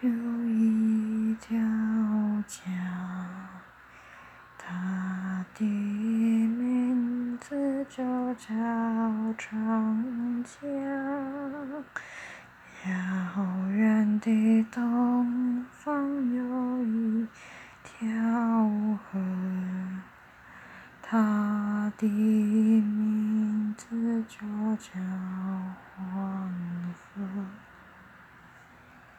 有一条江它的名字就叫长江遥远的东方有一条河它的名字就叫